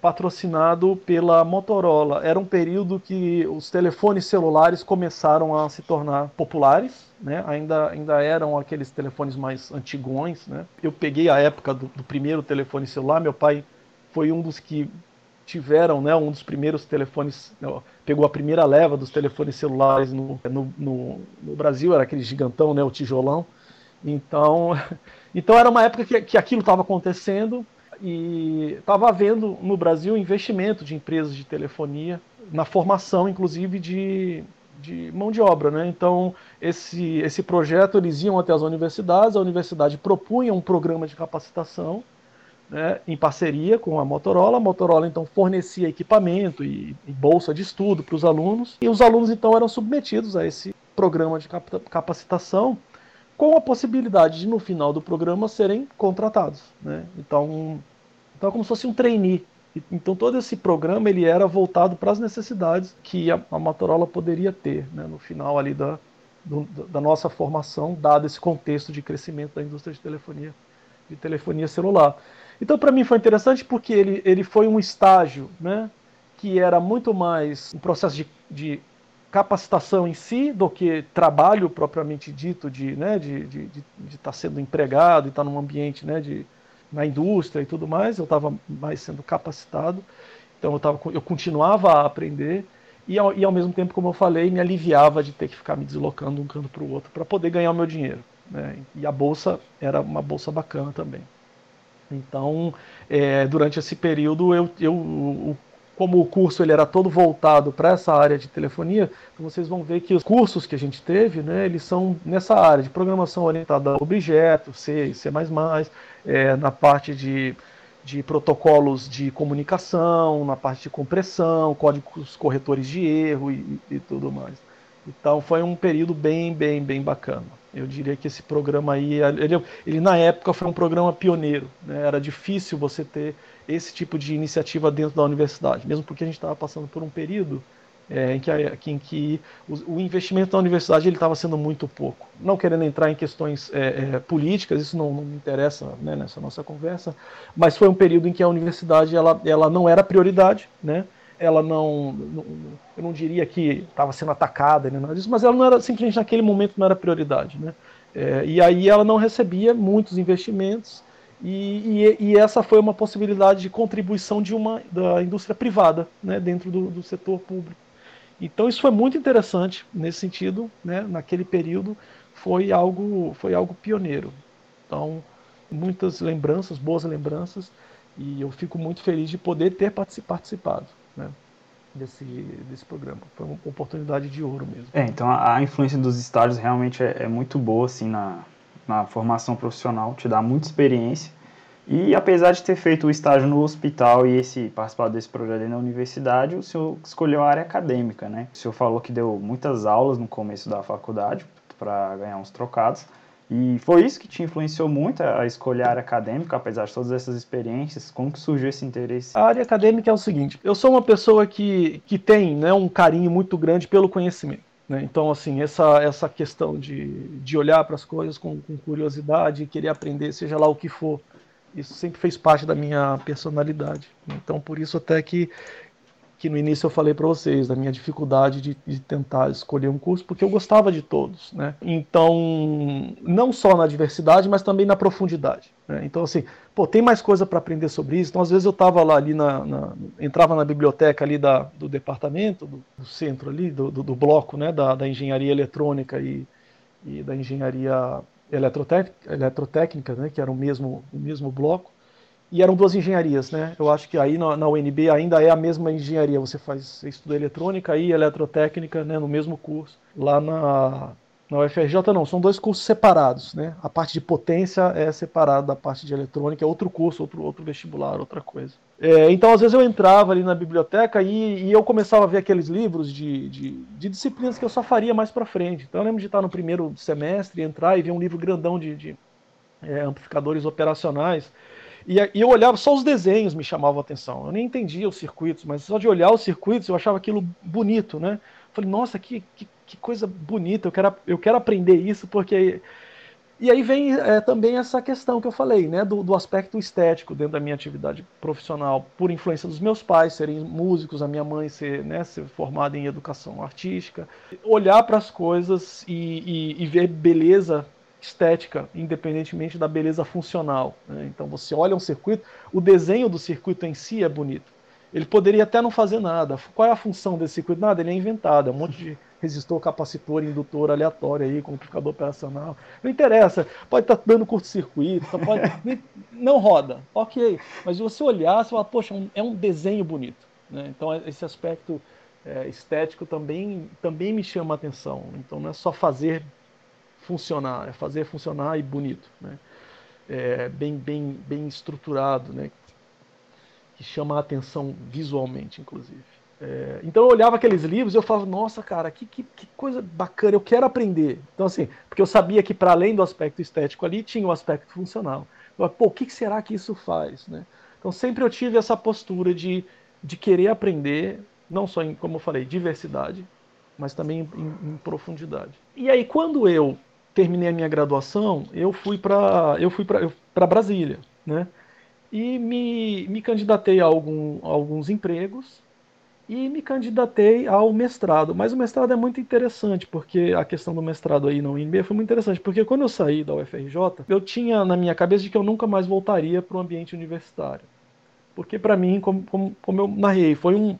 patrocinado pela Motorola. Era um período que os telefones celulares começaram a se tornar populares, né? ainda, ainda eram aqueles telefones mais antigões. Né? Eu peguei a época do, do, primeiro telefone celular, meu pai foi um dos que tiveram né, um dos primeiros telefones, pegou a primeira leva dos telefones celulares no, no, no, no Brasil, era aquele gigantão, né, o tijolão. Então, então era uma época que, que aquilo estava acontecendo, e estava havendo no Brasil investimento de empresas de telefonia na formação, inclusive, de, de mão de obra. Né? Então, esse, esse projeto, eles iam até as universidades, a universidade propunha um programa de capacitação né, em parceria com a Motorola. A Motorola, então, fornecia equipamento e, e bolsa de estudo para os alunos, e os alunos, então, eram submetidos a esse programa de capacitação com a possibilidade de, no final do programa, serem contratados. Né? Então, então é como se fosse um trainee. Então todo esse programa ele era voltado para as necessidades que a, a Motorola poderia ter né, no final ali da, do, da nossa formação, dado esse contexto de crescimento da indústria de telefonia, de telefonia celular. Então para mim foi interessante porque ele, ele foi um estágio né, que era muito mais um processo de, de capacitação em si do que trabalho propriamente dito de né, de estar de, de, de tá sendo empregado e estar tá num ambiente né, de, na indústria e tudo mais, eu estava mais sendo capacitado, então eu, tava, eu continuava a aprender e ao, e ao mesmo tempo, como eu falei, me aliviava de ter que ficar me deslocando de um canto para o outro para poder ganhar o meu dinheiro. Né? E a bolsa era uma bolsa bacana também. Então, é, durante esse período, eu, eu, como o curso ele era todo voltado para essa área de telefonia, então vocês vão ver que os cursos que a gente teve, né, eles são nessa área de programação orientada a objetos, C, C++, é, na parte de, de protocolos de comunicação, na parte de compressão, códigos corretores de erro e, e tudo mais. Então foi um período bem, bem, bem bacana. Eu diria que esse programa aí, ele, ele na época foi um programa pioneiro. Né? Era difícil você ter esse tipo de iniciativa dentro da universidade, mesmo porque a gente estava passando por um período é, em, que, em que o, investimento da universidade ele estava sendo muito pouco. Não querendo entrar em questões é, é, políticas, isso não, não me interessa né, nessa nossa conversa, mas foi um período em que a universidade ela, ela não era prioridade, né? Ela não, não, eu não diria que estava sendo atacada nem nada disso, mas ela não era simplesmente naquele momento não era prioridade, né? É, e aí ela não recebia muitos investimentos e, e, e, essa foi uma possibilidade de contribuição de uma da indústria privada, né, dentro do, do setor público. Então isso foi muito interessante nesse sentido, né, naquele período foi algo foi algo pioneiro. Então muitas lembranças, boas lembranças e eu fico muito feliz de poder ter participado né, desse, desse programa. Foi uma oportunidade de ouro mesmo. É, então a, a influência dos estágios realmente é, é, muito boa assim na, na formação profissional, te dá muita experiência. E apesar de ter feito o estágio no hospital e esse participar desse projeto na universidade, o senhor escolheu a área acadêmica, né? O senhor falou que deu muitas aulas no começo da faculdade para ganhar uns trocados. E foi isso que te influenciou muito a escolher a área acadêmica, apesar de todas essas experiências? Como que surgiu esse interesse? A área acadêmica é o seguinte, eu sou uma pessoa que, que tem né, um carinho muito grande pelo conhecimento. Né? Então, assim, essa, essa questão de, de olhar para as coisas com, com curiosidade, querer aprender, seja lá o que for, isso sempre fez parte da minha personalidade. Então, por isso até que que no início eu falei para vocês, da minha dificuldade de, de, tentar escolher um curso, porque eu gostava de todos, né? Então, não só na diversidade, mas também na profundidade. Né? Então, assim, pô, tem mais coisa para aprender sobre isso. Então, às vezes eu estava lá ali na, na, entrava na biblioteca ali da, do departamento, do, do centro ali, do, do, do, bloco, né, da, da engenharia eletrônica e, e da engenharia eletrotécnica, eletrotécnica, né, que era o mesmo, o mesmo bloco e eram duas engenharias, né? Eu acho que aí na, na, UNB ainda é a mesma engenharia. Você faz você estuda eletrônica e eletrotécnica, né? No mesmo curso. Lá na Na UFRJ não, são dois cursos separados, né? A parte de potência é separada da parte de eletrônica, é outro curso, outro, outro vestibular, outra coisa. É, então, às vezes eu entrava ali na biblioteca e, e eu começava a ver aqueles livros de, de, de, disciplinas que eu só faria mais para frente. Então, eu lembro de estar no primeiro semestre, entrar e ver um livro grandão de, de é, amplificadores operacionais. E, e, eu olhava, só os desenhos me chamavam a atenção. Eu nem entendia os circuitos, mas só de olhar os circuitos eu achava aquilo bonito, né? Falei, nossa, que, que, que coisa bonita, eu quero, eu quero aprender isso, porque. E aí vem é, também essa questão que eu falei, né, do, do, aspecto estético dentro da minha atividade profissional, por influência dos meus pais serem músicos, a minha mãe ser, né, ser formada em educação artística, olhar para as coisas e, e, e, ver beleza estética, independentemente da beleza funcional. Né? Então você olha um circuito, o desenho do circuito em si é bonito. Ele poderia até não fazer nada. Qual é a função desse circuito? Nada, ele é inventado, é um monte de resistor, capacitor, indutor aleatório aí, com amplificador operacional. Não interessa, pode estar tá dando curto-circuito, pode... não roda, ok. Mas se você olhar, você fala, poxa, é um desenho bonito. Né? Então esse aspecto é, estético também, também me chama a atenção. Então não é só fazer funcionar, é fazer funcionar e bonito. Né? É, bem, bem, bem estruturado, né? que chama a atenção visualmente, inclusive. É, então eu olhava aqueles livros e eu falava, nossa, cara, que, que, que, coisa bacana, eu quero aprender. Então, assim, porque eu sabia que para além do aspecto estético ali, tinha o aspecto funcional. Eu, Pô, o que, que será que isso faz? Né? Então sempre eu tive essa postura de, de querer aprender, não só em, como eu falei, diversidade, mas também em, em profundidade. E aí, quando eu terminei a minha graduação, eu fui para eu fui para Brasília, né? e me, me candidatei a, algum, a alguns empregos e me candidatei ao mestrado. Mas o mestrado é muito interessante, porque a questão do mestrado aí na UNB foi muito interessante, porque quando eu saí da UFRJ, eu tinha na minha cabeça de que eu nunca mais voltaria para o ambiente universitário. Porque para mim, como, como, como eu narrei, foi um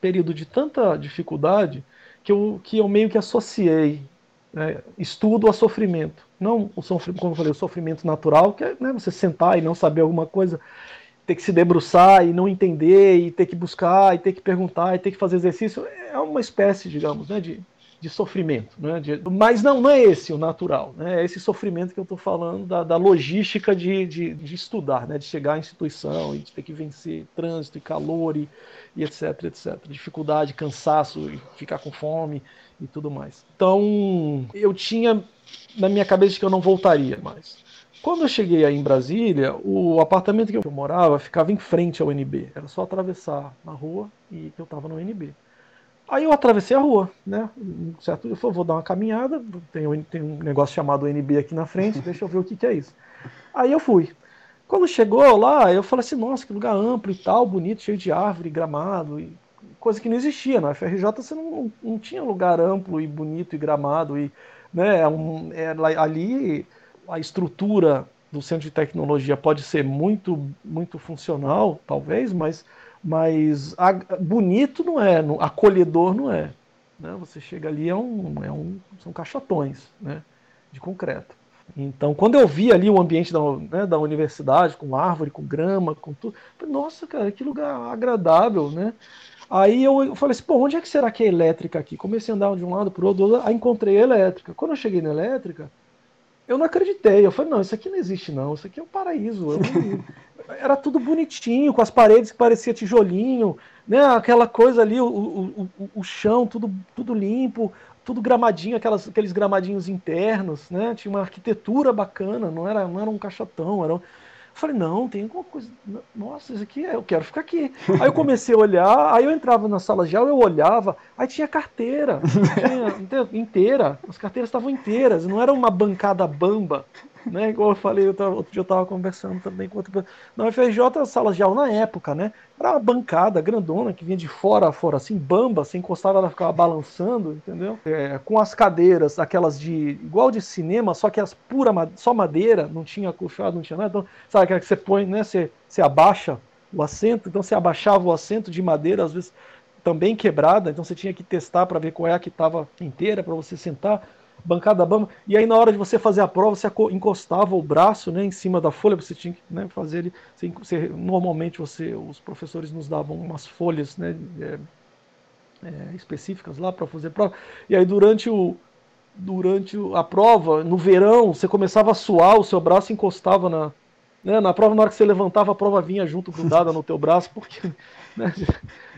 período de tanta dificuldade que eu, que eu meio que associei né, estudo a sofrimento. Não o sofrimento, como eu falei, o sofrimento natural, que é né, você sentar e não saber alguma coisa, ter que se debruçar e não entender, e ter que buscar, e ter que perguntar, e ter que fazer exercício, é uma espécie, digamos, né, de, de sofrimento. Né, de, mas não, não é esse o natural, né, é esse sofrimento que eu estou falando da, da logística de, de, de, estudar, né, de chegar à instituição e de ter que vencer trânsito e calor e, e etc, etc. Dificuldade, cansaço, ficar com fome e tudo mais. Então, eu tinha na minha cabeça que eu não voltaria mais. Quando eu cheguei aí em Brasília, o apartamento que eu morava ficava em frente ao UNB. Era só atravessar na rua e eu estava no UNB. Aí eu atravessei a rua, né? Certo? Eu falei, vou dar uma caminhada, tem, tem um negócio chamado UNB aqui na frente, deixa eu ver o que, que é isso. Aí eu fui. Quando chegou lá, eu falei assim, nossa, que lugar amplo e tal, bonito, cheio de árvore, gramado, e coisa que não existia. Na FRJ você não, não tinha lugar amplo e bonito e gramado e né? É um, é, ali a estrutura do centro de tecnologia pode ser muito, muito funcional, talvez, mas, mas a, bonito não é, no, acolhedor não é. Né? Você chega ali, é um, é um, são caixotões né? de concreto. Então, quando eu vi ali o ambiente da, né, da universidade, com árvore, com grama, com tudo, falei, nossa, cara, que lugar agradável, né? Aí eu falei assim, pô, onde é que será que é elétrica aqui? Comecei a andar de um lado para o outro, aí encontrei elétrica. Quando eu cheguei na elétrica, eu não acreditei. Eu falei, não, isso aqui não existe não, isso aqui é um paraíso. Era tudo bonitinho, com as paredes que parecia tijolinho, né? Aquela coisa ali, o, o, o, o chão tudo, tudo limpo, tudo gramadinho, aquelas, aqueles gramadinhos internos, né? Tinha uma arquitetura bacana, não era, não era um caixotão, era um eu falei, não, tem alguma coisa. Nossa, isso aqui é, eu quero ficar aqui. Aí eu comecei a olhar, aí eu entrava na sala de aula, eu olhava, aí tinha carteira tinha, inteira. As carteiras estavam inteiras, não era uma bancada bamba. Né? Igual eu falei, outro dia eu estava conversando também com pessoa. Na UFRJ, as salas de aula na época, né? Era uma bancada grandona que vinha de fora a fora, assim, bamba, você encostava, ela ficava balançando, entendeu? É, com as cadeiras, aquelas de. igual de cinema, só que as pura só madeira, não tinha colchado, não tinha nada. Então, sabe aquela que você põe, né? Você, você abaixa o assento, então você abaixava o assento de madeira, às vezes também quebrada, então você tinha que testar para ver qual é a que estava inteira para você sentar bancada bamba. E aí, na hora de você fazer a prova, você encostava o braço né, em cima da folha, você tinha que né, fazer ele. Você, normalmente, você, os professores nos davam umas folhas né, é, é, específicas lá para fazer prova. E aí, durante o, durante a prova, no verão, você começava a suar, o seu braço encostava na. Né, na prova, na hora que você levantava, a prova vinha junto grudada no teu braço, porque. Né,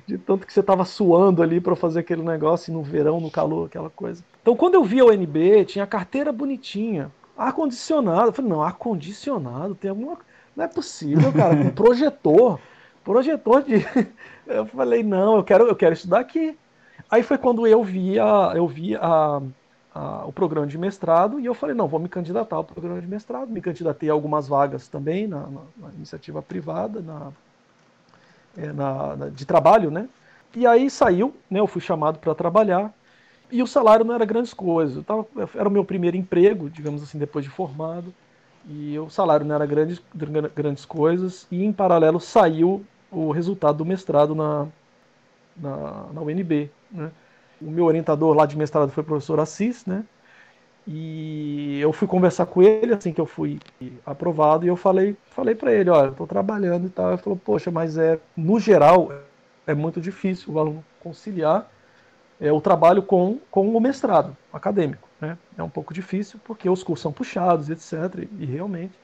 de, tanto que você estava suando ali para fazer aquele negócio no verão, no calor, aquela coisa. Então, quando eu vi a UNB, tinha a carteira bonitinha, ar-condicionado. Eu falei, não, ar-condicionado, tem alguma. Não é possível, cara, com projetor. Projetor de. Eu falei, não, eu quero, eu quero estudar aqui. Aí foi quando eu vi, a, eu vi a, a, o programa de mestrado e eu falei, não, vou me candidatar ao programa de mestrado. Me candidatei a algumas vagas também na, na, na iniciativa privada, na, na, na, de trabalho, né? E aí saiu, né? Eu fui chamado para trabalhar e o salário não era grandes coisas. Tava, era o meu primeiro emprego, digamos assim, depois de formado. E o salário não era grandes, grandes coisas. E em paralelo saiu o resultado do mestrado na, na, na UNB. Né? O meu orientador lá de mestrado foi o professor Assis, né? E eu fui conversar com ele assim que eu fui aprovado e eu falei, falei para ele, olha, estou trabalhando e tal. Ele falou, poxa, mas é no geral é muito difícil o aluno conciliar é, o trabalho com, com o mestrado acadêmico, né? É um pouco difícil porque os cursos são puxados, etc. E, e realmente.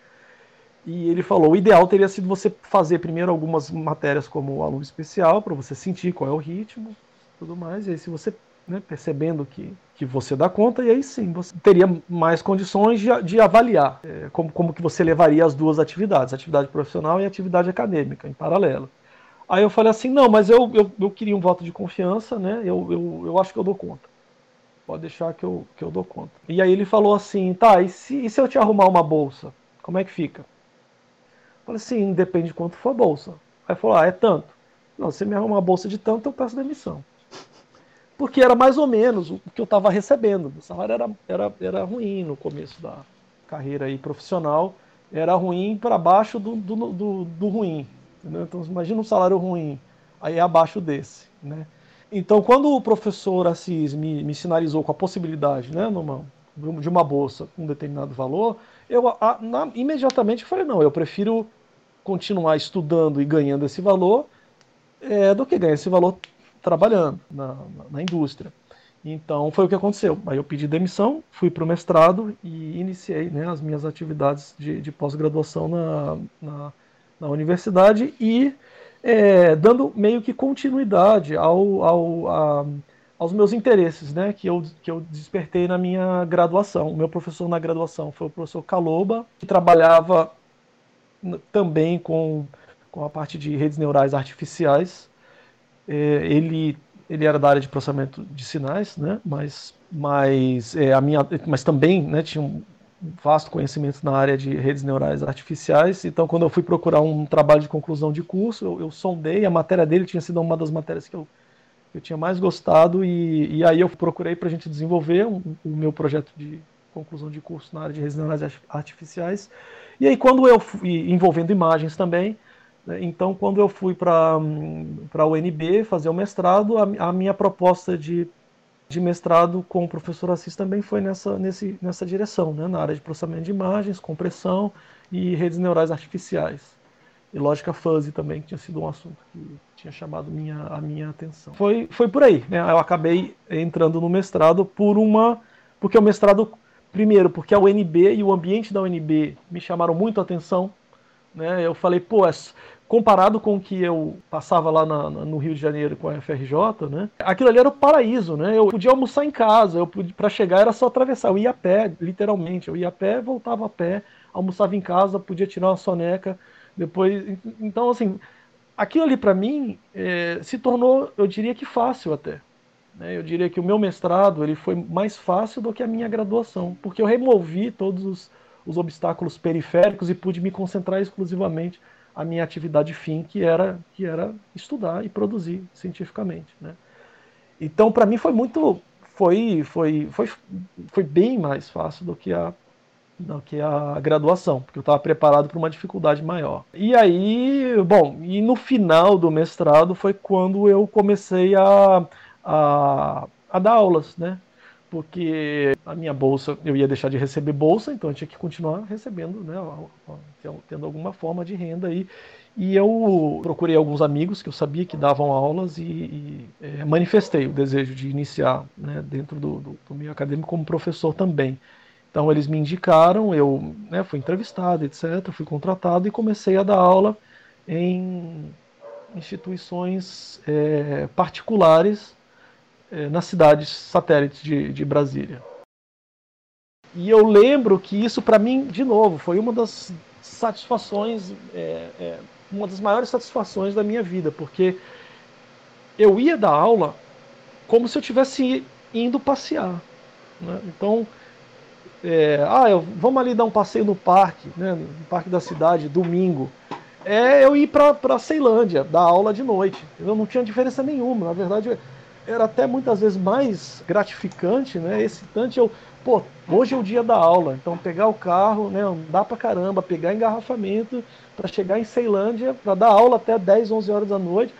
E ele falou, o ideal teria sido você fazer primeiro algumas matérias como aluno especial para você sentir qual é o ritmo, tudo mais. E aí se você né, percebendo que, que você dá conta, e aí sim você teria mais condições de, de avaliar é, como, como que você levaria as duas atividades, atividade profissional e atividade acadêmica, em paralelo. Aí eu falei assim, não, mas eu, eu, eu queria um voto de confiança, né? Eu, eu, eu acho que eu dou conta. Pode deixar que eu, que eu dou conta. E aí ele falou assim, tá, e se, e se eu te arrumar uma bolsa? Como é que fica? Eu falei assim, depende de quanto for a bolsa. Aí falou, ah, é tanto. Não, se me arrumar uma bolsa de tanto, eu peço demissão porque era mais ou menos o que eu estava recebendo. O salário era, era, era ruim no começo da carreira aí profissional, era ruim para baixo do, do, do, do ruim. Entendeu? Então, imagina um salário ruim, aí é abaixo desse. Né? Então, quando o professor Assis me, me sinalizou com a possibilidade né, numa, de uma bolsa com um determinado valor, eu a, na, imediatamente falei: não, eu prefiro continuar estudando e ganhando esse valor é, do que ganhar esse valor trabalhando na, na, indústria. Então foi o que aconteceu. Aí eu pedi demissão, fui para o mestrado e iniciei né, as minhas atividades de, de pós-graduação na, na, na, universidade e é, dando meio que continuidade ao, ao, a, aos meus interesses, né, que eu, que eu despertei na minha graduação. O meu professor na graduação foi o professor Caloba, que trabalhava também com, com a parte de redes neurais artificiais ele, ele era da área de processamento de sinais, né? mas, mas, é, a minha, mas também né, tinha um vasto conhecimento na área de redes neurais artificiais. Então, quando eu fui procurar um trabalho de conclusão de curso, eu, eu sondei, a matéria dele tinha sido uma das matérias que eu, eu tinha mais gostado, e, e aí eu procurei para a gente desenvolver o um, um meu projeto de conclusão de curso na área de redes neurais artificiais. E aí, quando eu fui envolvendo imagens também? Então, quando eu fui para a UNB fazer o mestrado, a, a, minha proposta de, de mestrado com o professor Assis também foi nessa, nesse, nessa direção, né? na área de processamento de imagens, compressão e redes neurais artificiais. E lógica fuzzy também, que tinha sido um assunto que tinha chamado minha, a minha atenção. Foi, foi por aí. Né? Eu acabei entrando no mestrado por uma. Porque o mestrado, primeiro, porque a UNB e o ambiente da UNB me chamaram muito a atenção né? Eu falei, pô, é comparado com o que eu passava lá na, no Rio de Janeiro com a FRJ, né? Aquilo ali era o paraíso, né? Eu podia almoçar em casa, eu para chegar era só atravessar, eu ia a pé, literalmente, eu ia a pé, voltava a pé, almoçava em casa, podia tirar uma soneca, depois, então assim, aquilo ali para mim é, se tornou, eu diria que fácil até. Né? Eu diria que o meu mestrado ele foi mais fácil do que a minha graduação, porque eu removi todos os os obstáculos periféricos e pude me concentrar exclusivamente a minha atividade fim, que era, que era estudar e produzir cientificamente. Né? Então, para mim foi muito, foi, foi, foi, foi bem mais fácil do que a do que a graduação, porque eu estava preparado para uma dificuldade maior. E aí, bom, e no final do mestrado foi quando eu comecei a, a, a dar aulas, né? Porque a minha bolsa, eu ia deixar de receber bolsa, então eu tinha que continuar recebendo, né, tendo alguma forma de renda aí. E eu procurei alguns amigos que eu sabia que davam aulas e, e é, manifestei o desejo de iniciar né, dentro do, do, do, meio acadêmico como professor também. Então eles me indicaram, eu né, fui entrevistado, etc., fui contratado e comecei a dar aula em instituições é, particulares é, nas cidades satélites de, de Brasília. E eu lembro que isso, para mim, de novo, foi uma das satisfações é, é, uma das maiores satisfações da minha vida, porque eu ia dar aula como se eu tivesse indo passear. Né? Então, é, ah, eu, vamos ali dar um passeio no parque, né, no parque da cidade, domingo. É eu ir para Ceilândia, dar aula de noite. Eu não tinha diferença nenhuma. Na verdade, era até muitas vezes mais gratificante, né, excitante eu pô, hoje é o dia da aula, então pegar o carro, né, andar pra caramba, pegar engarrafamento para chegar em Ceilândia, para dar aula até 10, 11 horas da noite,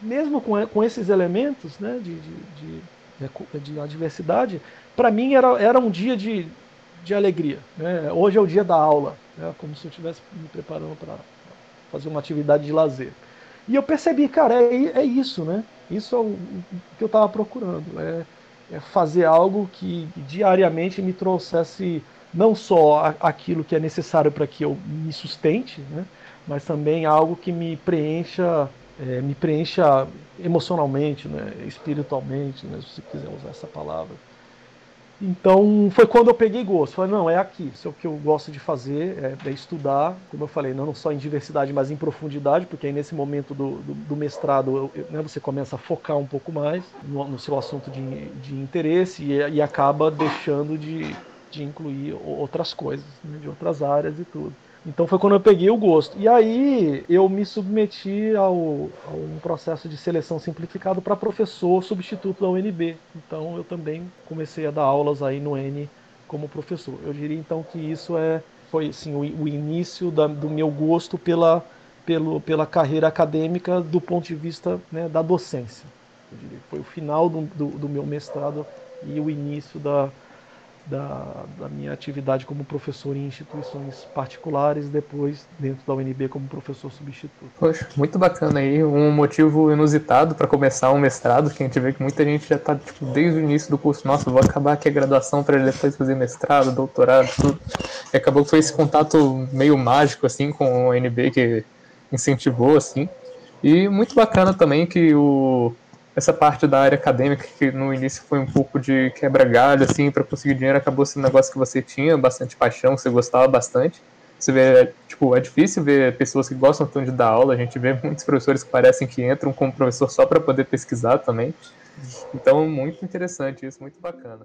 mesmo com, com esses elementos né, de, de, de, de adversidade, para mim era, era um dia de, de alegria. Né? Hoje é o dia da aula, né? como se eu estivesse me preparando para fazer uma atividade de lazer. E eu percebi, cara, é, é isso, né? Isso é o, que eu estava procurando. É, é fazer algo que diariamente me trouxesse não só aquilo que é necessário para que eu me sustente, né, mas também algo que me preencha, é, me preencha emocionalmente, né, espiritualmente, né, se quiser usar essa palavra. Então foi quando eu peguei gosto. Falei, não, é aqui. Isso é o que eu gosto de fazer, é, é estudar, como eu falei, não só em diversidade, mas em profundidade, porque aí nesse momento do, do, do mestrado eu, né, você começa a focar um pouco mais no, no seu assunto de, de interesse e, e, acaba deixando de, de incluir outras coisas, né, de outras áreas e tudo. Então foi quando eu peguei o gosto. E aí eu me submeti ao, a um processo de seleção simplificado para professor substituto da UNB. Então eu também comecei a dar aulas aí no N como professor. Eu diria então que isso é foi assim, o, o início da, do meu gosto pela, pelo, pela carreira acadêmica do ponto de vista né, da docência. Foi o final do, do, do meu mestrado e o início da, da, da, minha atividade como professor em instituições particulares, depois dentro da UNB como professor substituto. Poxa, muito bacana aí, um motivo inusitado para começar um mestrado, que a gente vê que muita gente já está tipo, desde o início do curso, nossa, vou acabar aqui a graduação para depois fazer mestrado, doutorado, tudo. E acabou que foi esse contato meio mágico assim com a UNB que incentivou assim. E muito bacana também que o essa parte da área acadêmica que no início foi um pouco de quebra-galho, assim, para conseguir dinheiro, acabou sendo um negócio que você tinha bastante paixão, você gostava bastante. Você vê, tipo, é difícil ver pessoas que gostam tanto de dar aula, a gente vê muitos professores que parecem que entram como professor só para poder pesquisar também. Então, muito interessante isso, muito bacana.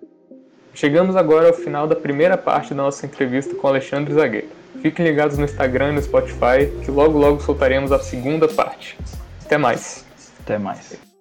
Chegamos agora ao final da primeira parte da nossa entrevista com Alexandre Zagueiro. Fiquem ligados no Instagram e no Spotify, que logo logo soltaremos a segunda parte. Até mais. Até mais.